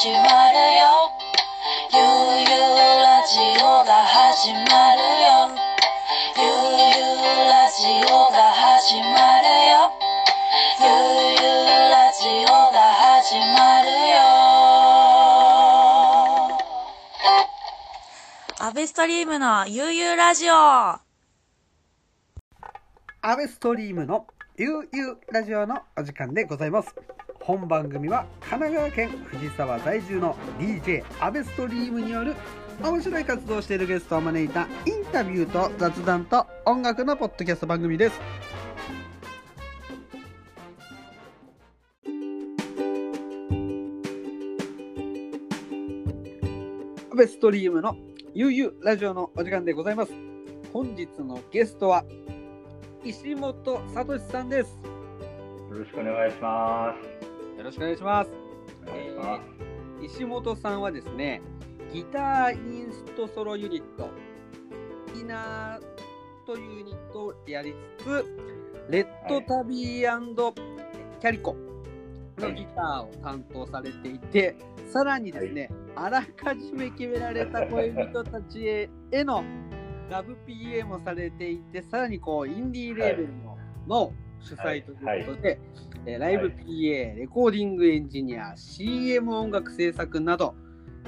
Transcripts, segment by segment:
始まるよ。ゆうゆうラジオが始まるよ。ゆうゆうラジオが始まるよ。ゆうゆうラジオが始まるよ。アベストリームのゆうゆうラジオ。アベストリームのゆうゆうラジオのお時間でございます本番組は神奈川県藤沢在住の DJ アベストリームによる面白い活動をしているゲストを招いたインタビューと雑談と音楽のポッドキャスト番組です。アベストリームのゆうゆうラジオのお時間でございます。本日のゲストは石本聡さんです。よろしくお願いします。よろしくお願いしますす。お願いします。石本さんはですねギターインストソロユニットイナーというユニットをやりつつレッドタビーキャリコのギターを担当されていて、さらにですね、あらかじめ決められた恋人たちへへのラブ PA もされていてさらにこうインディーレーベルの,、の主催ということで、えーライブ PA、レコーディングエンジニア CM 音楽制作など、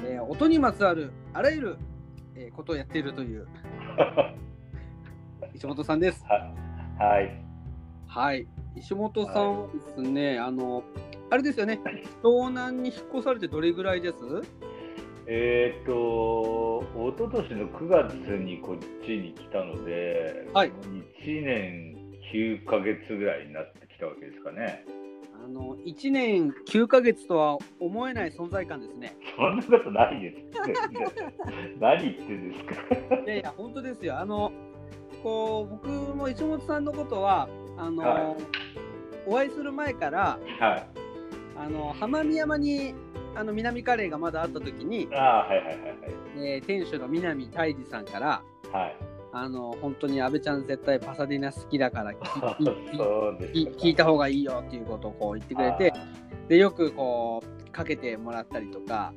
えー音にまつわるあらゆる、えーことをやっているという 石本さんです。はい。はい。石本さんはですね、あの、あれですよね、東南に引っ越されてどれぐらいです？えーっと、一昨年の9月にこっちに来たので、はい1年9ヶ月ぐらいになったわけですかね。あの、1年9ヶ月とは思えない存在感ですね。そんなことないです。何言ってんですか。いやいや、本当ですよ。あの、こう、僕も石本さんのことは、あの、はお会いする前から、はい。あの、浜宮山に、あの、南カレーがまだあった時に、ああ、はいはいはいえー店主の南泰治さんから、はい。はい。あの、本当に安倍ちゃん絶対パサディナ好きだから、聞いた方がいいよっていうことをこう言ってくれて、で、よくこう、かけてもらったりとか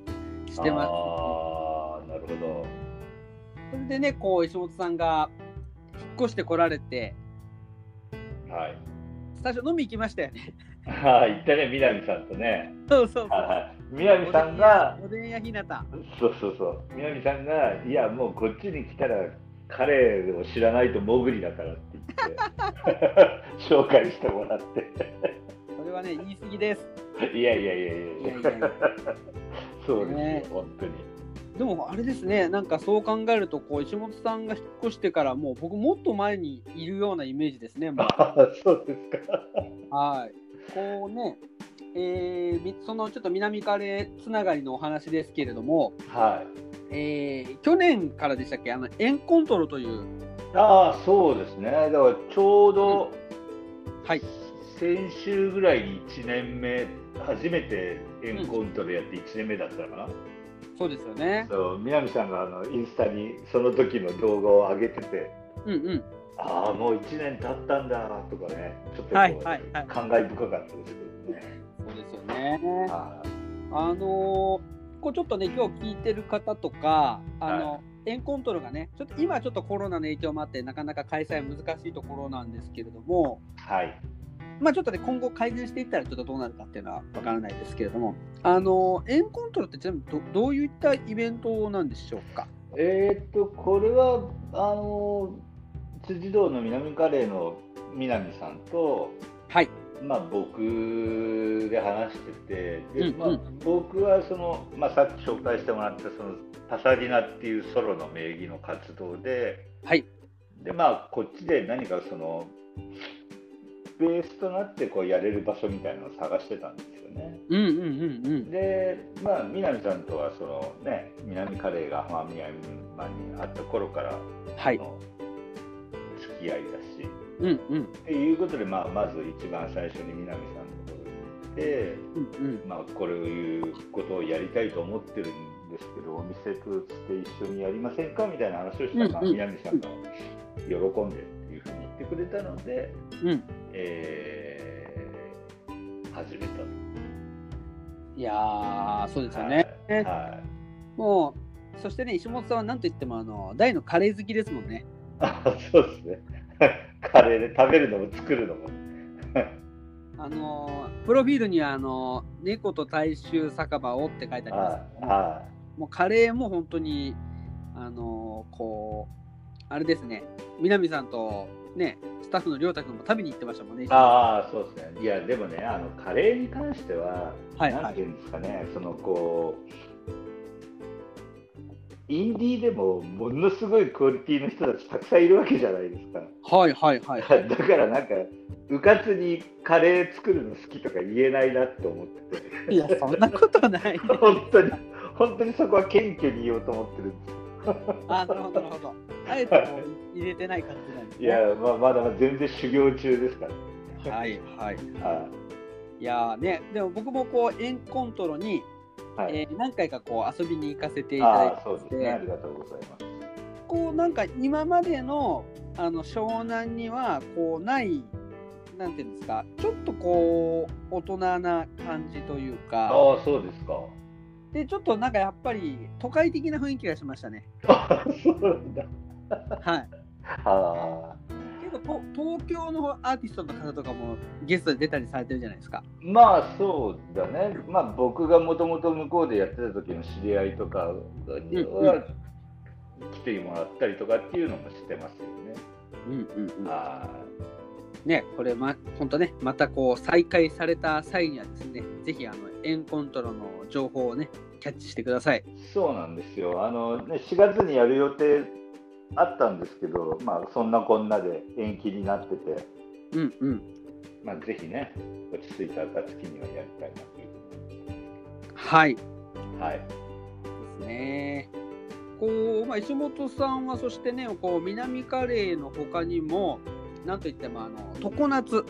してます。ああ、なるほど。それでね、こう、石本さんが引っ越してこられて、はい。最初飲み行きましたよね。はい、行ったね、南さんとね。そうそうそう。はいはい。南さんが、おでんやひなた。そうそうそう、南さんが、いや、もうこっちに来たら、彼を知らないとモグリだからって言って、紹介してもらって。それはね、言い過ぎです。いやいやいやいやそうですよ、ね本当に。でもあれですね、なんかそう考えると、こう石本さんが引っ越してから、もう僕、もっと前にいるようなイメージですね。もうああ、そうですか。はい。こうね、えーみそのちょっと南カレーつながりのお話ですけれども、はい。えー去年からでしたっけ、あのエンコントロという、ああ、そうですね。だからちょうど、はい、先週ぐらいに1年目、初めてエンコントでやって1年目だったかな？そうですよね。そう南さんがあのインスタにその時の動画を上げてて、うんうん。ああ、もう1年経ったんだとかね、ちょっとこう、はいはいはい。感慨深かったですけどね。そうですよね。はあのーこうちょっとね、今日聞いてる方とか、あの、エンコントロがね、ちょっと今ちょっとコロナの影響もあって、なかなか開催難しいところなんですけれども、い。はい。まあちょっとね、今後改善していったらちょっとどうなるかっていうのはわからないですけれども、あのーエンコントロって全部どどういったイベントなんでしょうか？えーっと、これは、あの、辻堂の南カレーの南さんと、はい。まあ、僕で話してて、でうんまあうん僕はその、まあ、さっき紹介してもらったそのパサディナっていうソロの名義の活動で、はい。でまあ、こっちで何かそのベースとなってこうやれる場所みたいなのを探してたんですよね。うんうんうんうん。で、まあ、南さんとはその、ね、南カレーが浜宮山にあった頃からはい。の付き合いだし、うんうんっていうことで、まあ、まず一番最初に南さんのところに行って、うんうん。まあ、こういうことをやりたいと思ってるんですけど、お店として一緒にやりませんかみたいな話をしたら、まあうんうん南さんが喜んでっていうふうに言ってくれたので、うんえー始めたと。いやー、そうですよね。はいはいもう、そしてね、石本さんはなんといっても、あの、大のカレー好きですもんね。あそうですね。カレーで食べるのも作るのも。あのープロフィールには、あのー猫と大衆酒場をって書いてありますけども、うカレーも本当に、あのーこう、あれですね、南さんとね、スタッフの亮太君も食べに行ってましたもんね。い。ああ、そうですね。いや、でもね、あのカレーに関しては、はいはいていうんですかね、そのこう、インディーでもものすごいクオリティの人たちたくさんいるわけじゃないですか。はいはいはい。だからなんか、うかつにカレー作るの好きとか言えないなって思ってて、いや、そんなことない。本当に、本当にそこは謙虚に言おうと思ってるんですあ、なるほどなるほど。あえて入れてない感じなんですね。いや、まあ、まだ全然修行中ですから。はいはい。はいやーね、でも僕もこう、エンコントロに、い。はいえー何回かこう遊びに行かせていただいああ、そうですね。ありがとうございます。こうなんか今までのあの湘南にはこうないなんていうんですかちょっとこう大人な感じというかああ、そうですか。でちょっとなんかやっぱり都会的な雰囲気がしましたね あそうなんだ。はい ああ。結構と東京のアーティストの方とかもゲストで出たりされてるじゃないですか。まあそうだね、まあ、僕がもともと向こうでやってた時の知り合いとかには来てもらったりとかっていうのもしてますよね。うんうんうん。あねこれま本当ねまたこう再開された際にはですねぜひあのエンコントロの情報をねキャッチしてください。ーそうなんですよ。あの、ね、4月にやる予定あったんですけど、まあ、そんなこんなで延期になってて、うんうんまあ、ぜひね、落ち着いた暁にはやりたいなというはいはい。ですね。こう、まあ、石本さんはそしてね、こう南カレーの他にも、なんといってもあの常夏、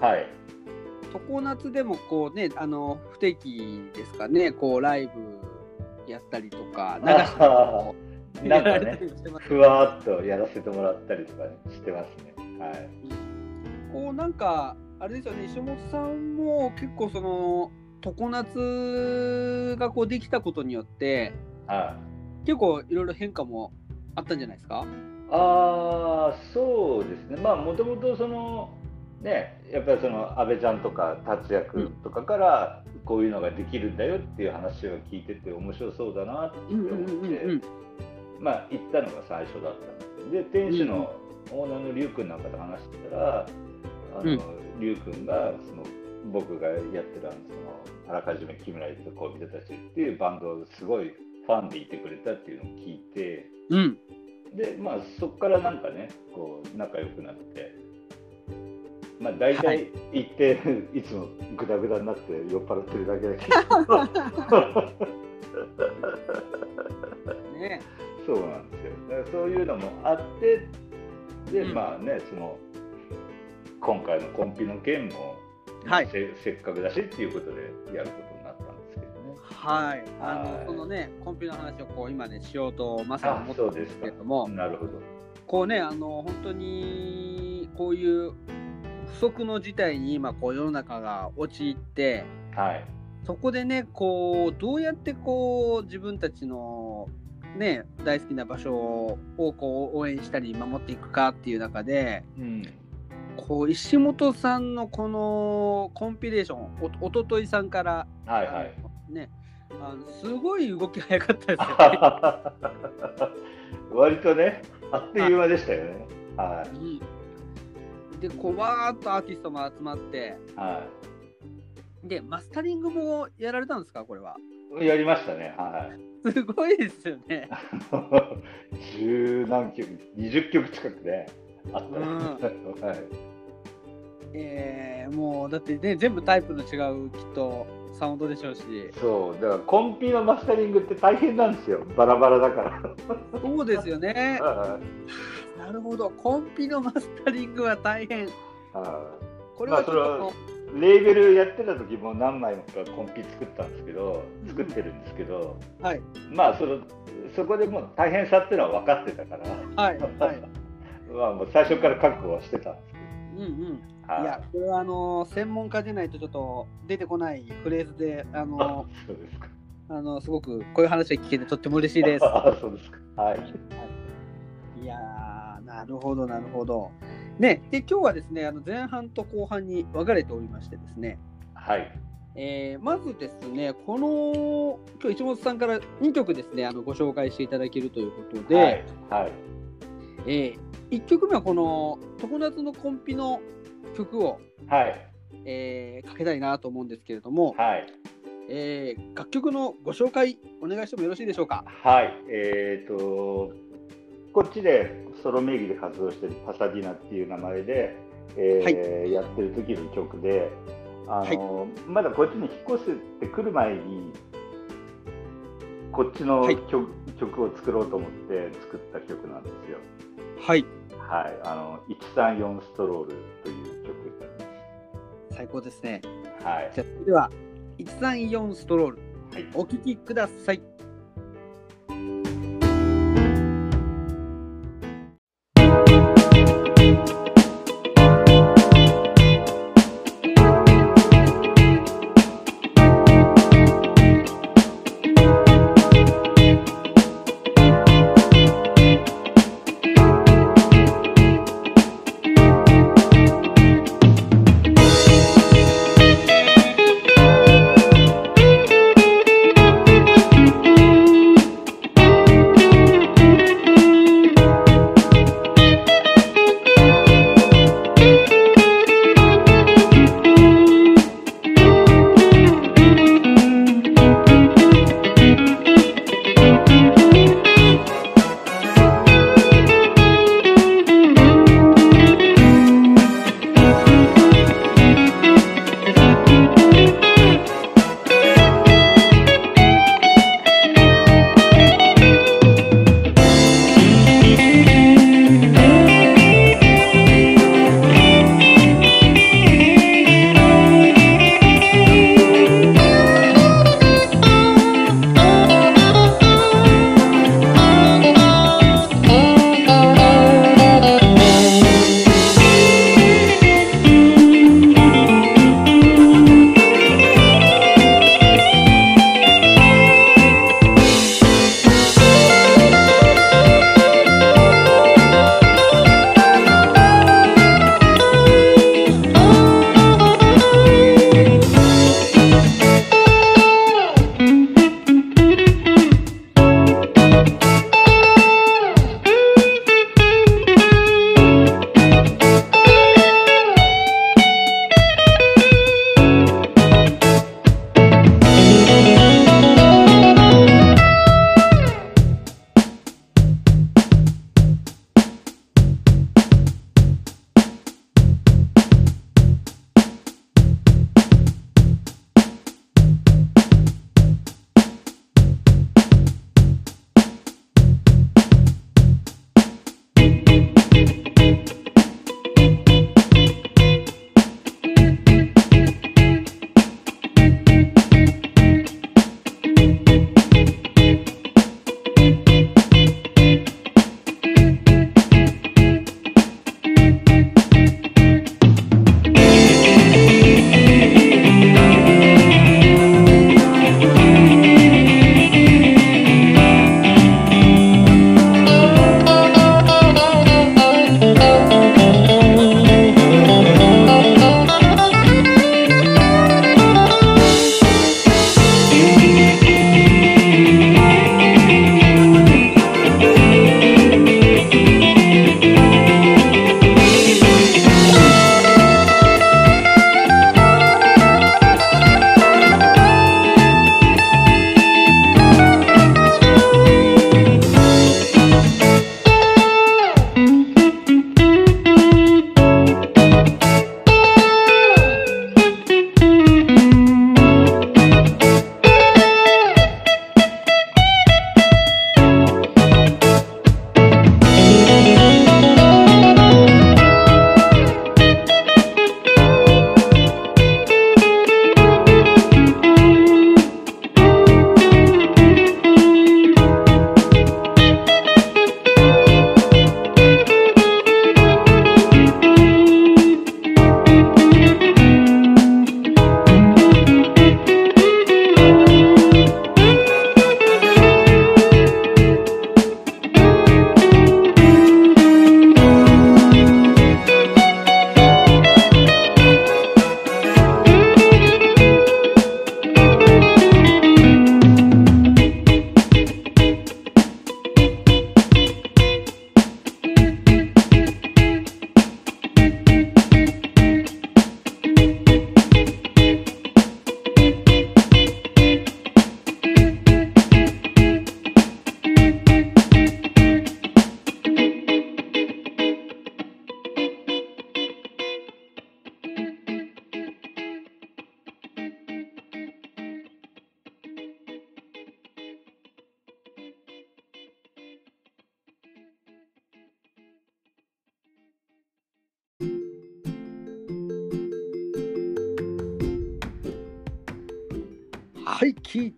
はい。常夏でもこうね、あの不定期ですかね、こうライブやったりとか、流しとかもなんかね、ふわーっとやらせてもらったりとか、ね、してますね。はい。こうなんか、あれですよね、石本さんも結構その常夏がこうできたことによって、はい。結構いろいろ変化もあったんじゃないですか？ああそうですね。まあもともとそのねやっぱりその安倍ちゃんとか達也君とかからこういうのができるんだよっていう話を聞いてて面白そうだなって思ってまあ行ったのが最初だったんで店主のオーナーの龍君なんかと話してたらあの龍君がその僕がやってるあのそのあらかじめ決められてたちっていうバンドをすごいファンでいてくれたっていうのを聞いて。うん。でまあそこからなんかねこう仲良くなってまあ大は体い。行って、い、つもグダグダになって酔っ払ってるだけだけど。ねそうなんですよ。だからそういうのもあってで、うん。まあねその今回のコンピの件も、はい。せせっかくだしっていうことでやることになったんですけどね。はい、あはい。のそのね、コンピの話をこう今ね、しようとまさに思ったんですけれども、なるほど。こうね、あの本当にこういう不測の事態に今、こう世の中が陥って、はい。そこでね、こうどうやってこう自分たちのね、大好きな場所をこう応援したり守っていくかっていう中で、うん。こう石本さんのこのコンピレーション、おおとといさんから、はいはい。ね、あのすごい動き早かったですよね。割とねあっという間でしたよね。はい。うん。でこうわーっとアーティストも集まって。はでマスタリングもやられたんですか？これは。い。やりましたね。はい。すごいですよね。十何曲、二十曲近くね。あったね。うんはい。えー、もうだってね全部タイプの違うきっとサウンドでしょうしそう、だからコンピのマスタリングって大変なんですよ。バラバラだから。そうですよね。はいなるほどコンピのマスタリングは大変。はこれはちょっとレーベルやってた時も何枚もかコンピ作ったんですけど、作ってるんですけど、はいまあそのそこでもう大変さっていうのは分かってたから、はいはい。まあもう最初から覚悟はしてたんですけうんうん。はいいや、これはあの専門家でないとちょっと出てこないフレーズで、あの、そうですか。あのすごくこういう話が聞けてとっても嬉しいです。あそうですか。はい。いやー、なるほど、なるほど。ね、で、今日はですね、あの前半と後半に分かれておりましてですね、はい。えーまずですね、この、今日一本さんから2曲ですね、あのご紹介していただけるということで、はい。はい。え1曲目はこの常夏のコンピの曲を、はい。えーかけたいなと思うんですけれども、はい。えー楽曲のご紹介お願いしてもよろしいでしょうか？はい。えっ、と、こっちでソロ名義で活動してるパサディナっていう名前で、えーやってる時の曲で、あの、まだこっちに引っ越してくる前に、こっちのはい曲,、曲を作ろうと思って作った曲なんですよ。はい、はい。あの、134ストロールという曲になり最高ですね。ます。はい。じゃでは、134ストロール、はいお聴きください。「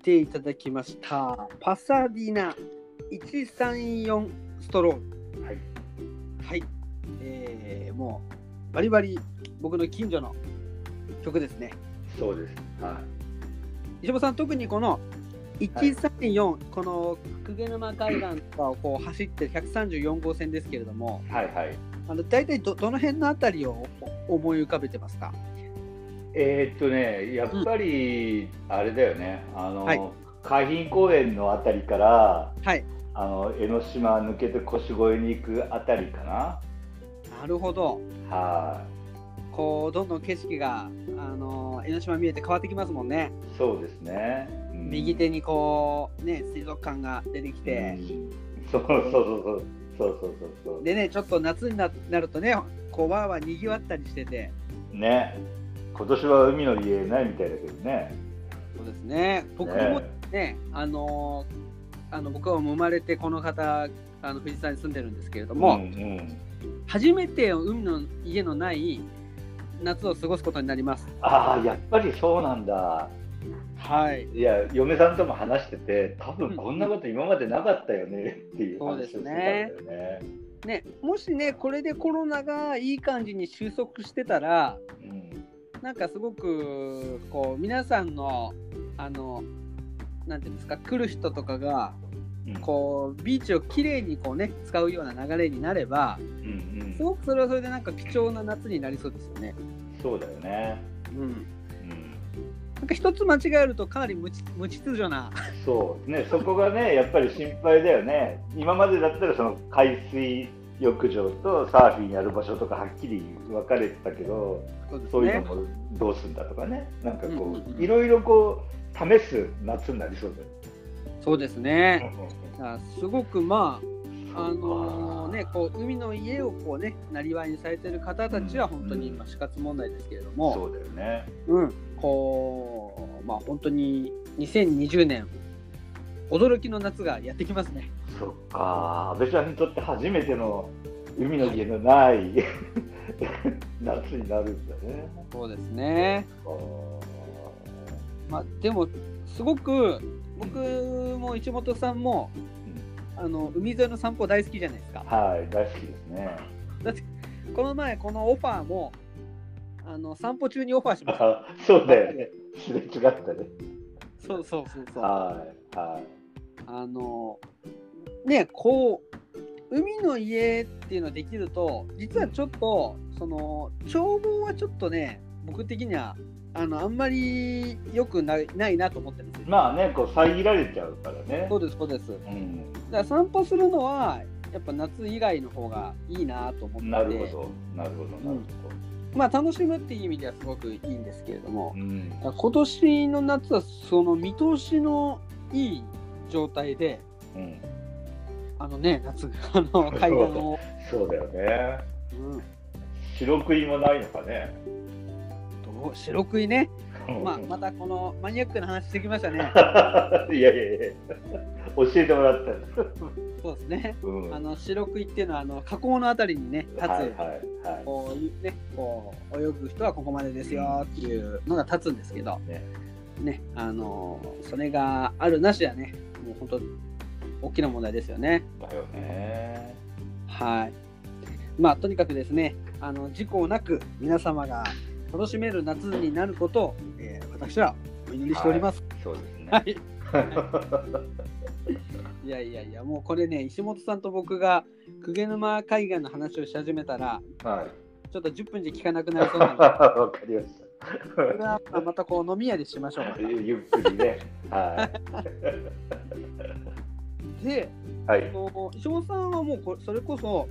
ていただきました。パサディナ134ストロール。はい。はい。えー、もう、バリバリ僕の近所の曲ですね。そうです。は石本さん、特にこの134、この鵠沼海岸とかをこう走ってる134号線ですけれども、い。はいはい。あの大体どどの辺のあたりを思い浮かべてますか？えー、っとね、やっぱり、あれだよね、うん、あの、はい、海浜公園のあたりから、はい、あの江ノ島抜けて腰越えに行くあたりかな。なるほど。はい。こうどんどん景色があの江ノ島見えて変わってきますもんね。そうですね。うん、右手にこうね水族館が出てきて。うん、そうそうそうそう。そうそうそうでねちょっと夏になるとねこうわーわーにぎわったりしててね今年は海の家ないみたいだけどね。そうですね、僕もね、あのあの僕は生まれてこの方、あの藤沢に住んでるんですけれども、うんうん。初めて海の家のない夏を過ごすことになります。ああやっぱりそうなんだ。はい。いや嫁さんとも話してて多分こんなこと今までなかったよねっていう話をしてたんだよね。ね、もしね、これでコロナがいい感じに収束してたら、うんなんかすごくこう皆さんのあのなんていうんですか来る人とかがうんこうビーチをきれいにこうね使うような流れになればうんうんすごくそれはそれでなんか貴重な夏になりそうですよね。そうだよねうん。うんなんか一つ間違えるとかなり無秩無秩序な。そうねそこがねやっぱり心配だよね今までだったらその海水浴場とサーフィンやる場所とかはっきり分かれてたけどそうですそういうのね。もどうすんだとかね、なんかこういろいろこう試す夏になりそうそうですだね。すごくまああのねこう海の家をこうねなりわいにされてる方たちは本当にうん今死活問題ですけれども。そうだよね。うん、こう、まあ本当に2020年、驚きの夏がやってきますね。そっか、安倍ちゃんにとって初めての海の家のない 夏になるんだね。そうですね。まあでも、すごく、僕も市本さんも、あの海沿いの散歩大好きじゃないですか。はい、大好きですね。だって、この前、このオファーも、あの散歩中にオファーしました。あ そうだよね。すれ違ったね。そうそうそうそう。はい、はい。あの、ね、こう、海の家っていうのができると、実はちょっと、その、眺望はちょっとね、僕的には、あの、あんまり良くないないなと思ってるんですよ。まあね、こう遮られちゃうからね。そうです、そうです。だかうん、ら散歩するのは、やっぱ夏以外の方がいいなと思ってて、なるほど、なるほど、なるまあ楽しむっていう意味ではすごくいいんですけれどもほ、ど。うん、今年の夏はその見通しのいい状態で、うん、あのね、夏、あの海岸を、そうだよね。うん、白食いもないのかね。どう？白食いね、まあ、またこのマニアックな話してきましたね。いやいやいや、教えてもらった。そうですね。うん、あの白食いっていうのはあの河口のあたりにね立つ、はいはいはい。こうねこう泳ぐ人はここまでですよっていうのが立つんですけど、ね。ねあのそれがあるなしはねもう本当大きな問題ですよね。だよね。はい。まあとにかくですねあの事故なく皆様が楽しめる夏になることを、えー私はお祈りしております。そうですね。はい いやいやいや、もうこれね、石本さんと僕が鵠沼海岸の話をし始めたら、はい。ちょっと10分じゃ聞かなくなりそうなので、わかりましこれはまたこう飲み屋でしましょう。ゆっくりね。はで、い。はい。こう石本さんはもうこそれこそ、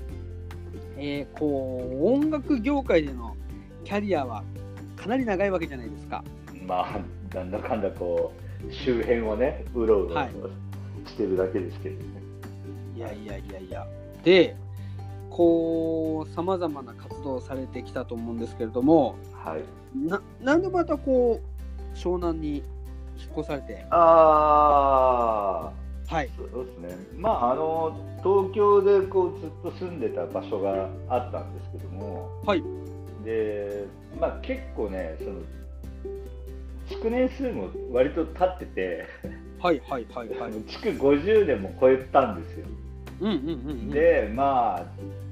えーこう音楽業界でのキャリアはかなり長いわけじゃないですか。まあ、なんだかんだこう、周辺をね、うろうろはいしてるだけですけどね。いやいやいやいや。で、こう、さまざまな活動をされてきたと思うんですけれども、はい。ななんでまたこう湘南に引っ越されて？ああ。はいそうですね。まあ、あの、東京でこうずっと住んでた場所があったんですけども。はいで、まあ、結構ね、その。築年数も割と経ってて、はいはいはいはい。築50年も超えたんですよ。うんうんうんうん。で、まあ、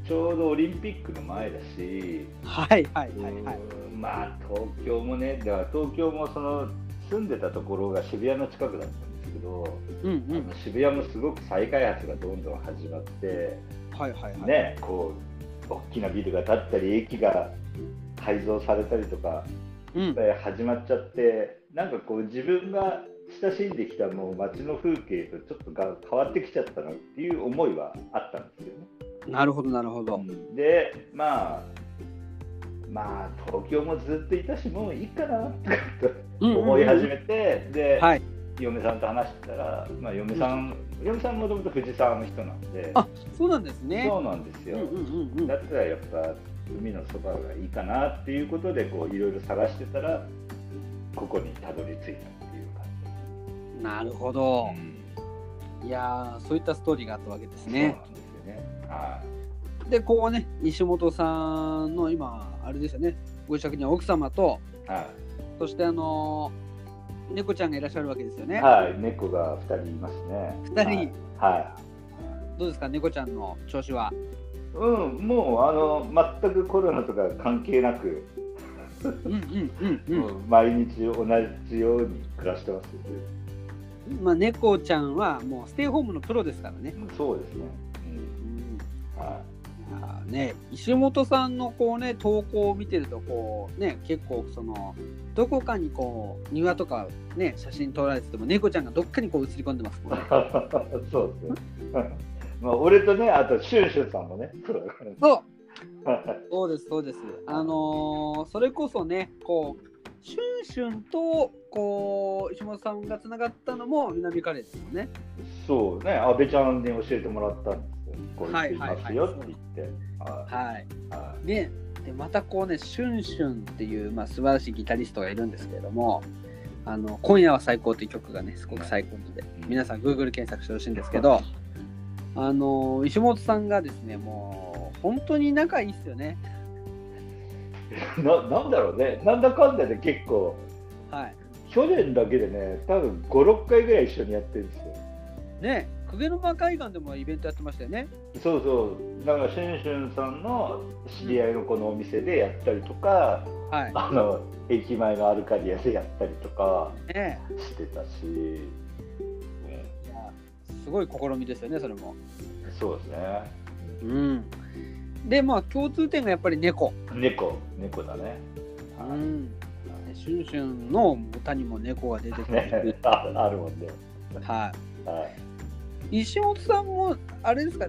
ちょうどオリンピックの前だし、はいはいはいはい。うんまあ、東京もね、だから東京もその住んでたところが渋谷の近くだったんですけど、うんうあん。の渋谷もすごく再開発がどんどん始まって、はいはいはい。ね、こう大きなビルが建ったり、駅が改造されたりとか、う始まっちゃって、なんかこう自分が親しんできたもう街の風景とちょっとが変わってきちゃったなっていう思いはあったんですよね。なるほどなるほど。で、まあ、まあ、東京もずっといたし、もういいかなと思い始めて、で、はい。嫁さんと話してたら、まあ、嫁さん、嫁さんもともと藤沢の人なんで、あそうなんですね。そうなんですよ。うんうんうんうんだ。ったらやっぱ海のそばがいいかなっていうことでこういろいろ探してたらここにたどり着いたっていう感なるほどじ、。いやーそういったストーリーがあったわけですそうね。なんですよね。はでこうね西本さんの今あれですよねご自宅には奥様とい。はそしてあのー猫ちゃんがいらっしゃるわけですよい。ね。はい。猫が二人いますね。二人？はい。はどうですか猫ちゃんの調子は？い。うん、もうあの全くコロナとか関係なく、うんうんうんうん。毎日同じように暮らしてます。まあ猫ちゃんはもうステイホームのプロですからね。そうですね。はい。ね石本さんのこうね投稿を見てるとこうね結構そのどこかにこう庭とかね写真撮られてても猫ちゃんがどっかにこう映り込んでますもんね。そうですね。まあ、俺とね、あとシュンシュンさんもね、そう そうですそうです。あのーそれこそねこうシュンシュンとこう石本さんがつながったのも南カレーですもんね。そうね、安倍ちゃんに教えてもらったんですよ。こう言っていますよって言って。ははい。ででまたこうねシュンシュンっていう、まあ、素晴らしいギタリストがいるんですけれども「あの今夜は最高」という曲がねすごく最高なのでうん皆さん Google 検索してほしいんですけどあの石本さんがですねもう本当に仲いいっすよねい。ななんだろうね、なんだかんだで結構、はい去年だけでね、多分5、6回ぐらい一緒にやってるんですよ。ね鵠沼海岸でもイベントやってましたよね。そうそう、だからシュンシュンさんの知り合いのこのお店でやったりとか、はい。あの駅前のアルカディアでやったりとかね。してたし、いやすごい試みですよねそれも。そうですね。うん。でまあ共通点がやっぱり猫。猫、猫だね。うはい。ん。シュンシュンの歌にも猫が出てくる。あるもんね。はい。はい。石本さんもあれですか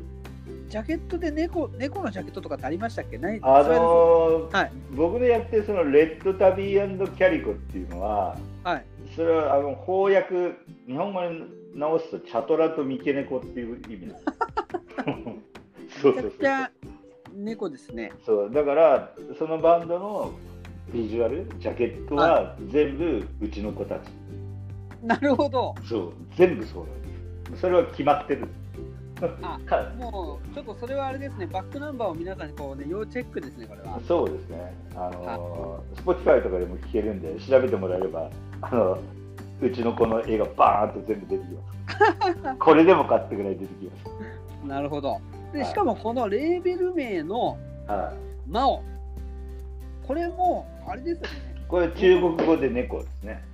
ジャケットで猫猫のジャケットとかってありましたっけ？ない？あのーはい。僕でやってるそのレッドタビーキャリコっていうのは、はい。それはあの翻訳、日本語に直すとチャトラと三毛猫っていう意味。なんです。そうそう。くちゃ猫ですね。そう。だからそのバンドのビジュアルジャケットは全部うちの子たち、なるほど。そう。全部そう。なんそれは決まってる。あかもうちょっとそれはあれですね。バックナンバーを皆さんにこうね要チェックですねこれは。そうですね。あの Spotify とかでも聴けるんで調べてもらえればあのうちの子の絵がバーンと全部出てきます。これでもかってぐらい出てきまなるほど。ではい。しかもこのレーベル名のす、は「マオ」これもあれですよね。い、これ中国語で猫ですね。ど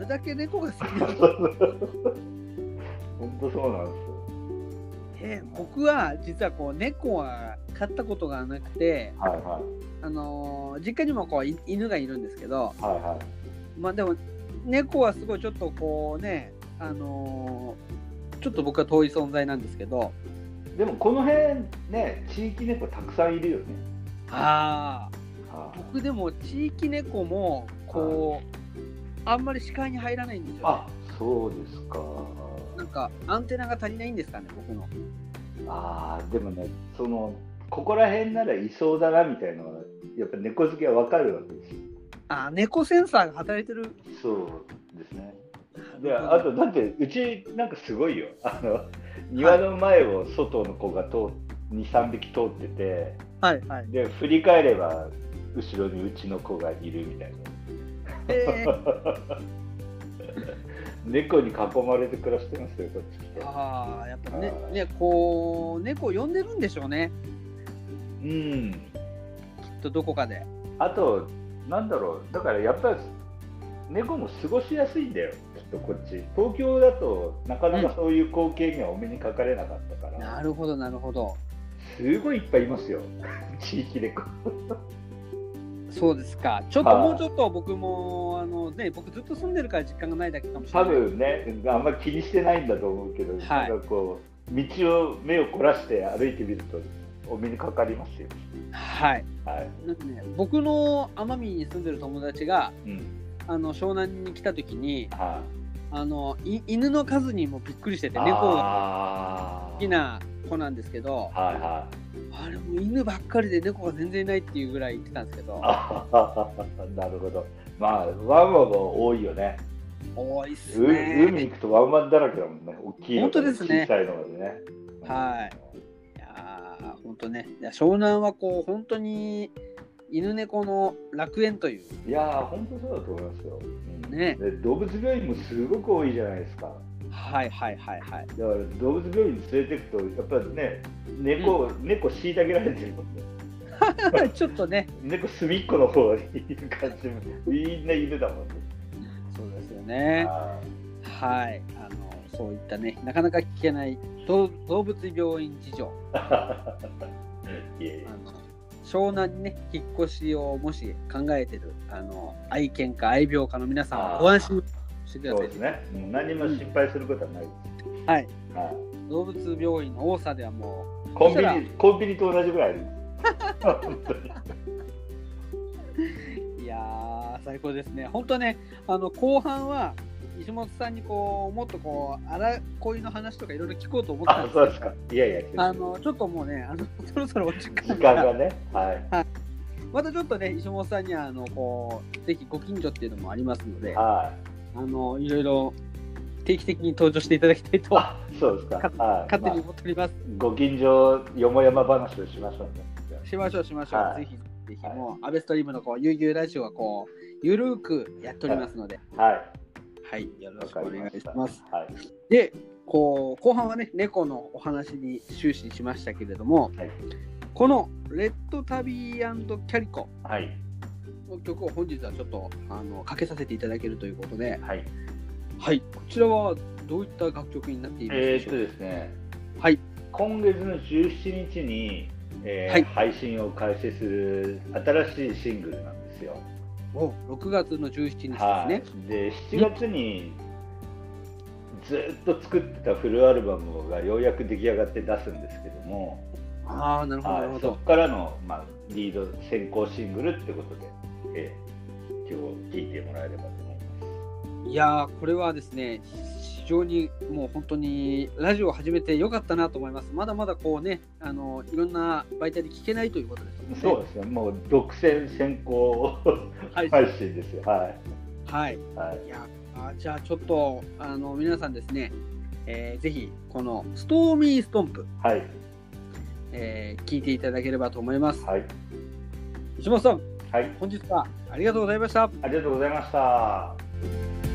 れだけ猫が好きなの。本当そうなんですよ。えー僕は実はこう猫は飼ったことがなくて、はいはい。あのー実家にもこうい犬がいるんですけどはいはい。まあでも猫はすごいちょっとこうねあのーちょっと僕は遠い存在なんですけど。でもこの辺ね地域猫たくさんいるよね。ああはい僕でも地域猫もこうあんまり視界に入らないんですよ、ねあ、そうですか。なんかアンテナが足りないんですかね僕のああ、でもね、その、ここら辺ならいそうだなみたいなのは、やっぱ猫好きはわかるわけですよ。あー猫センサーが働いてるそうですね。で、あと、だって、うちなんかすごいよ。あの、庭の前を外の子が通2、3匹通ってて、はいはいで、振り返れば、後ろにうちの子がいるみたいな。猫に囲まれて暮らしてますよ、こっち来て。ああ、やっぱねは、いね、こう、猫呼んでるんでしょうね。うん。きっとどこかで。あと、なんだろう、だからやっぱり猫も過ごしやすいんだよ、きっとこっち。東京だとなかなかそういう光景にはお目にかかれなかったから、なるほど、なるほど。すごいいっぱいいますよ、地域猫。そうですか。ちょっとはいもうちょっと僕も、あのね、僕ずっと住んでるから実感がないだけかもしれ多ない。分ね、あんまり気にしてないんだと思うけど、はいなんかこう、道を目を凝らして歩いてみると、お目にかかりますよ。はい。はい。なんかね、僕の奄美に住んでる友達が、うん。あの湘南に来た時に、はあのい犬の数にもびっくりしてい。て、猫が好きな子なんですけど、はいはい。あれもう犬ばっかりで猫が全然いないっていうぐらい言ってたんですけど、あ なるほど。まあ、ワンワンも多いよね。多いっすう海ね。行くとワンワンだらけだもんね。大きいの本当ですね小さいのまでね。はい。いやー、本当ね、湘南はこう、本当に犬猫の楽園という、いやー、本当そうだと思いますよ。うんねで動物病院もすごく多いじゃないですか。はいはいはいはい。だから動物病院に連れてくと、やっぱりね、猫、猫虐げられてるもんね。ちょっとね、猫隅っこの方にいる感じも、みんな犬だもんね。そうですよね。あはい。あの、そういったね、なかなか聞けない動動物病院事情。ー いえい湘南にね、引っ越しをもし考えてる、あの、愛犬か愛病家の皆さんはご安心してくださいそうです。ね。もう何も心配することはないです。はい。はい動物病院の多さではもう、コンビニ、コンビニと同じぐらいある。いやー、最高ですね。本当ね、あの、後半は、石本さんにこう、もっとこう、荒恋の話とかいろいろ聞こうと思ったんあ、ですそうですか。いやいや、あの、ちょっともうね、あの、そろそろお時間時間がね。はい。またちょっとね、石本さんには、あの、こう、ぜひご近所っていうのもありますので、あはい。の、いろいろ定期的に登場していただきたいと、あ、そうですか。はい。勝手にま思っております。あご近所よもやま話をしましょうね。しましょう、しましょう。はいぜひ、ぜひ、もう、アベストリームのこう、悠々ラジオはこう、ゆるーくやっておりますので、はい。はい、よろわしくお願いし。ます。はい。で、こう、後半はね、猫のお話に終始しましたけれども、はい。この、レッドタビーキャリコはい。の曲を本日はちょっと、あの、かけさせていただけるということで、はい。はい、こちらはどういった楽曲になっているえーっとでしょうですね。はい。今月の17日に、えーはい配信を開始する新しいシングルなんですよ。お6月の17日ですね。はい。で、7月にずっと作ってたフルアルバムがようやく出来上がって出すんですけども、ああ、なるほど、はそこ。からの、まあ、リード先行シングルってことで、えー今日聴いてもらえればと思いまいやー、これはですね、非常にもう本当にラジオを始めてよかったなと思います。まだまだこうね、あのいろんな媒体で聞けないということですね。す。そうですね、もう独占先行 はい配信ですよ。はい。はい。はいいやあじゃあちょっとあの皆さんですね、えーぜひこのストーミーストンプ、はい。えー聞いていただければと思います。はい。石本さん、はい。本日はありがとうございました。ありがとうございました。